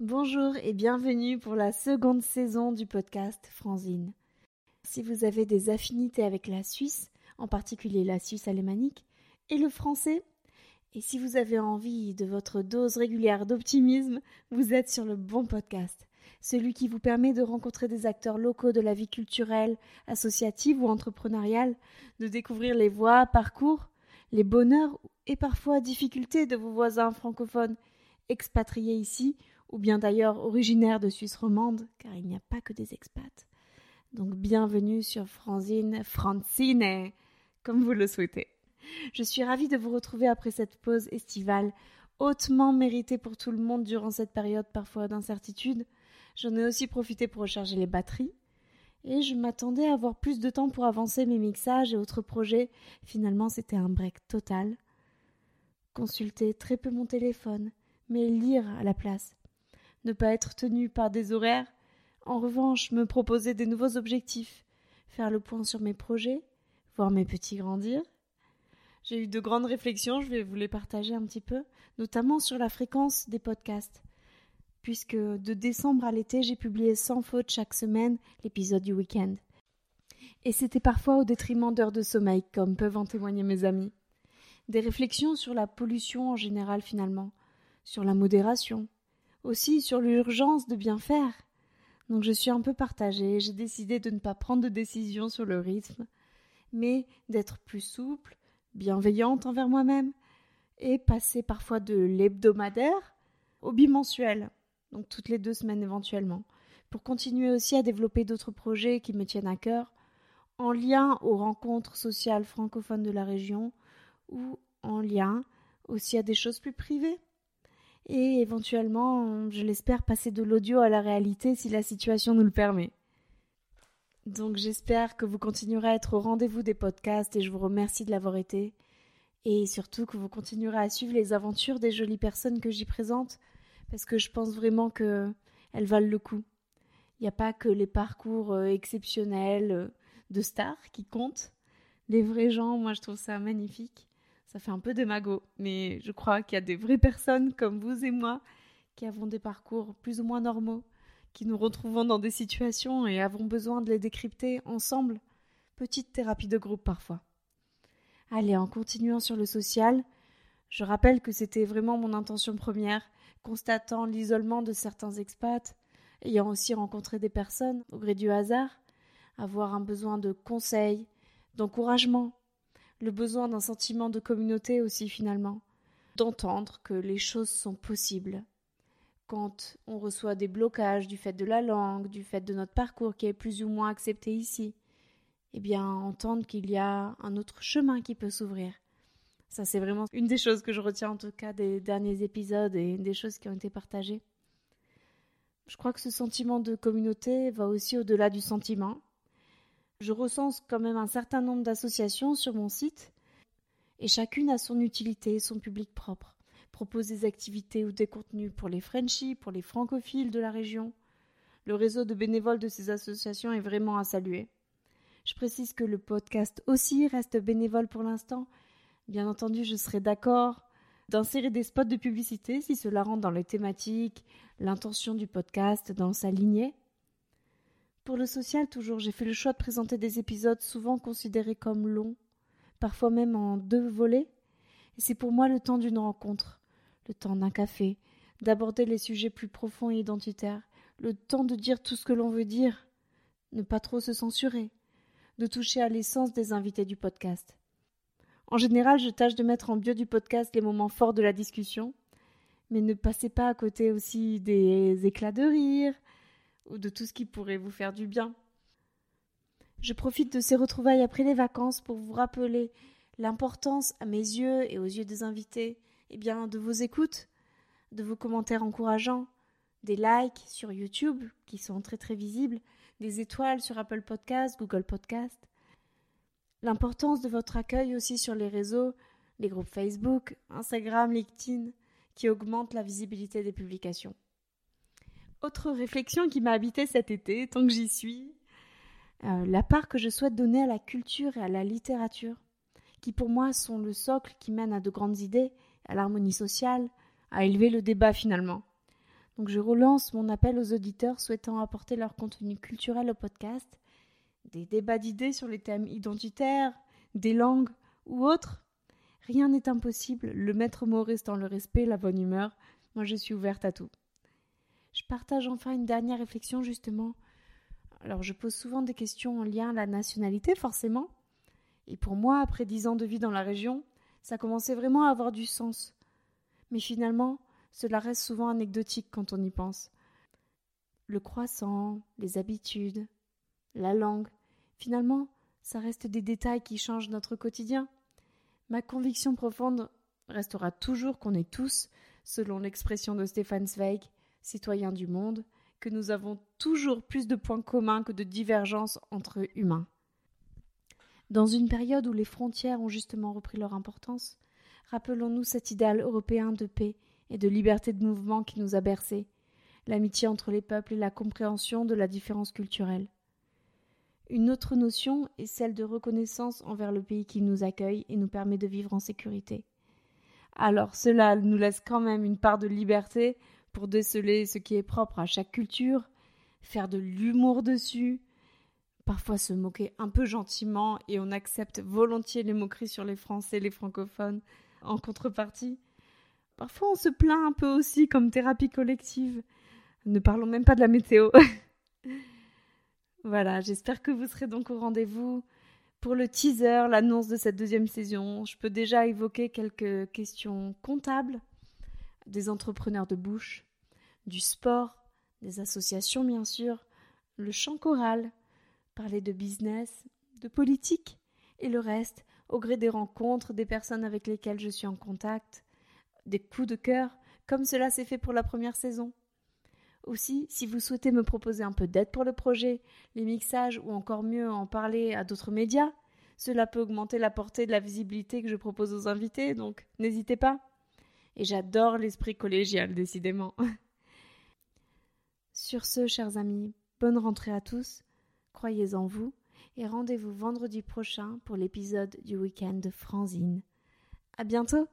Bonjour et bienvenue pour la seconde saison du podcast Franzine. Si vous avez des affinités avec la Suisse, en particulier la Suisse alémanique, et le français, et si vous avez envie de votre dose régulière d'optimisme, vous êtes sur le bon podcast, celui qui vous permet de rencontrer des acteurs locaux de la vie culturelle, associative ou entrepreneuriale, de découvrir les voies, parcours, les bonheurs et parfois difficultés de vos voisins francophones expatriés ici ou bien d'ailleurs originaire de Suisse romande, car il n'y a pas que des expats. Donc bienvenue sur Franzine, Francine, comme vous le souhaitez. Je suis ravie de vous retrouver après cette pause estivale, hautement méritée pour tout le monde durant cette période parfois d'incertitude. J'en ai aussi profité pour recharger les batteries. Et je m'attendais à avoir plus de temps pour avancer mes mixages et autres projets. Finalement, c'était un break total. Consulter très peu mon téléphone, mais lire à la place ne pas être tenu par des horaires. En revanche, me proposer des nouveaux objectifs, faire le point sur mes projets, voir mes petits grandir. J'ai eu de grandes réflexions, je vais vous les partager un petit peu, notamment sur la fréquence des podcasts. Puisque de décembre à l'été, j'ai publié sans faute chaque semaine l'épisode du week-end. Et c'était parfois au détriment d'heures de sommeil, comme peuvent en témoigner mes amis. Des réflexions sur la pollution en général finalement, sur la modération, aussi sur l'urgence de bien faire. Donc je suis un peu partagée, j'ai décidé de ne pas prendre de décision sur le rythme, mais d'être plus souple, bienveillante envers moi-même, et passer parfois de l'hebdomadaire au bimensuel, donc toutes les deux semaines éventuellement, pour continuer aussi à développer d'autres projets qui me tiennent à cœur, en lien aux rencontres sociales francophones de la région, ou en lien aussi à des choses plus privées et éventuellement, je l'espère, passer de l'audio à la réalité si la situation nous le permet. Donc j'espère que vous continuerez à être au rendez-vous des podcasts et je vous remercie de l'avoir été. Et surtout que vous continuerez à suivre les aventures des jolies personnes que j'y présente, parce que je pense vraiment qu'elles valent le coup. Il n'y a pas que les parcours euh, exceptionnels euh, de stars qui comptent. Les vrais gens, moi je trouve ça magnifique. Ça fait un peu démago, mais je crois qu'il y a des vraies personnes comme vous et moi qui avons des parcours plus ou moins normaux, qui nous retrouvons dans des situations et avons besoin de les décrypter ensemble. Petite thérapie de groupe parfois. Allez, en continuant sur le social, je rappelle que c'était vraiment mon intention première, constatant l'isolement de certains expats, ayant aussi rencontré des personnes au gré du hasard, avoir un besoin de conseils, d'encouragement, le besoin d'un sentiment de communauté aussi finalement, d'entendre que les choses sont possibles. Quand on reçoit des blocages du fait de la langue, du fait de notre parcours qui est plus ou moins accepté ici, eh bien entendre qu'il y a un autre chemin qui peut s'ouvrir. Ça c'est vraiment une des choses que je retiens en tout cas des derniers épisodes et des choses qui ont été partagées. Je crois que ce sentiment de communauté va aussi au-delà du sentiment. Je recense quand même un certain nombre d'associations sur mon site et chacune a son utilité, son public propre, propose des activités ou des contenus pour les Frenchies, pour les francophiles de la région. Le réseau de bénévoles de ces associations est vraiment à saluer. Je précise que le podcast aussi reste bénévole pour l'instant. Bien entendu, je serai d'accord d'insérer des spots de publicité si cela rentre dans les thématiques, l'intention du podcast, dans sa lignée. Pour le social, toujours, j'ai fait le choix de présenter des épisodes souvent considérés comme longs, parfois même en deux volets. Et c'est pour moi le temps d'une rencontre, le temps d'un café, d'aborder les sujets plus profonds et identitaires, le temps de dire tout ce que l'on veut dire, ne pas trop se censurer, de toucher à l'essence des invités du podcast. En général, je tâche de mettre en bio du podcast les moments forts de la discussion, mais ne passez pas à côté aussi des éclats de rire, ou de tout ce qui pourrait vous faire du bien. Je profite de ces retrouvailles après les vacances pour vous rappeler l'importance à mes yeux et aux yeux des invités eh bien, de vos écoutes, de vos commentaires encourageants, des likes sur YouTube qui sont très très visibles, des étoiles sur Apple Podcast, Google Podcast. L'importance de votre accueil aussi sur les réseaux, les groupes Facebook, Instagram, LinkedIn, qui augmentent la visibilité des publications. Autre réflexion qui m'a habité cet été, tant que j'y suis, euh, la part que je souhaite donner à la culture et à la littérature, qui pour moi sont le socle qui mène à de grandes idées, à l'harmonie sociale, à élever le débat finalement. Donc je relance mon appel aux auditeurs souhaitant apporter leur contenu culturel au podcast, des débats d'idées sur les thèmes identitaires, des langues ou autres. Rien n'est impossible, le maître mot restant le respect, la bonne humeur. Moi je suis ouverte à tout. Je partage enfin une dernière réflexion justement. Alors je pose souvent des questions en lien à la nationalité forcément. Et pour moi, après dix ans de vie dans la région, ça commençait vraiment à avoir du sens. Mais finalement, cela reste souvent anecdotique quand on y pense. Le croissant, les habitudes, la langue, finalement, ça reste des détails qui changent notre quotidien. Ma conviction profonde restera toujours qu'on est tous, selon l'expression de Stéphane Zweig, citoyens du monde, que nous avons toujours plus de points communs que de divergences entre humains. Dans une période où les frontières ont justement repris leur importance, rappelons-nous cet idéal européen de paix et de liberté de mouvement qui nous a bercés, l'amitié entre les peuples et la compréhension de la différence culturelle. Une autre notion est celle de reconnaissance envers le pays qui nous accueille et nous permet de vivre en sécurité. Alors cela nous laisse quand même une part de liberté pour déceler ce qui est propre à chaque culture, faire de l'humour dessus, parfois se moquer un peu gentiment et on accepte volontiers les moqueries sur les Français, les francophones en contrepartie. Parfois on se plaint un peu aussi comme thérapie collective. Ne parlons même pas de la météo. voilà, j'espère que vous serez donc au rendez-vous pour le teaser, l'annonce de cette deuxième saison. Je peux déjà évoquer quelques questions comptables, des entrepreneurs de bouche, du sport, des associations bien sûr, le chant choral, parler de business, de politique et le reste au gré des rencontres, des personnes avec lesquelles je suis en contact, des coups de cœur, comme cela s'est fait pour la première saison. Aussi, si vous souhaitez me proposer un peu d'aide pour le projet, les mixages ou encore mieux en parler à d'autres médias, cela peut augmenter la portée de la visibilité que je propose aux invités, donc n'hésitez pas. Et j'adore l'esprit collégial, décidément. Sur ce, chers amis, bonne rentrée à tous croyez en vous et rendez-vous vendredi prochain pour l'épisode du week-end Franzine. À bientôt!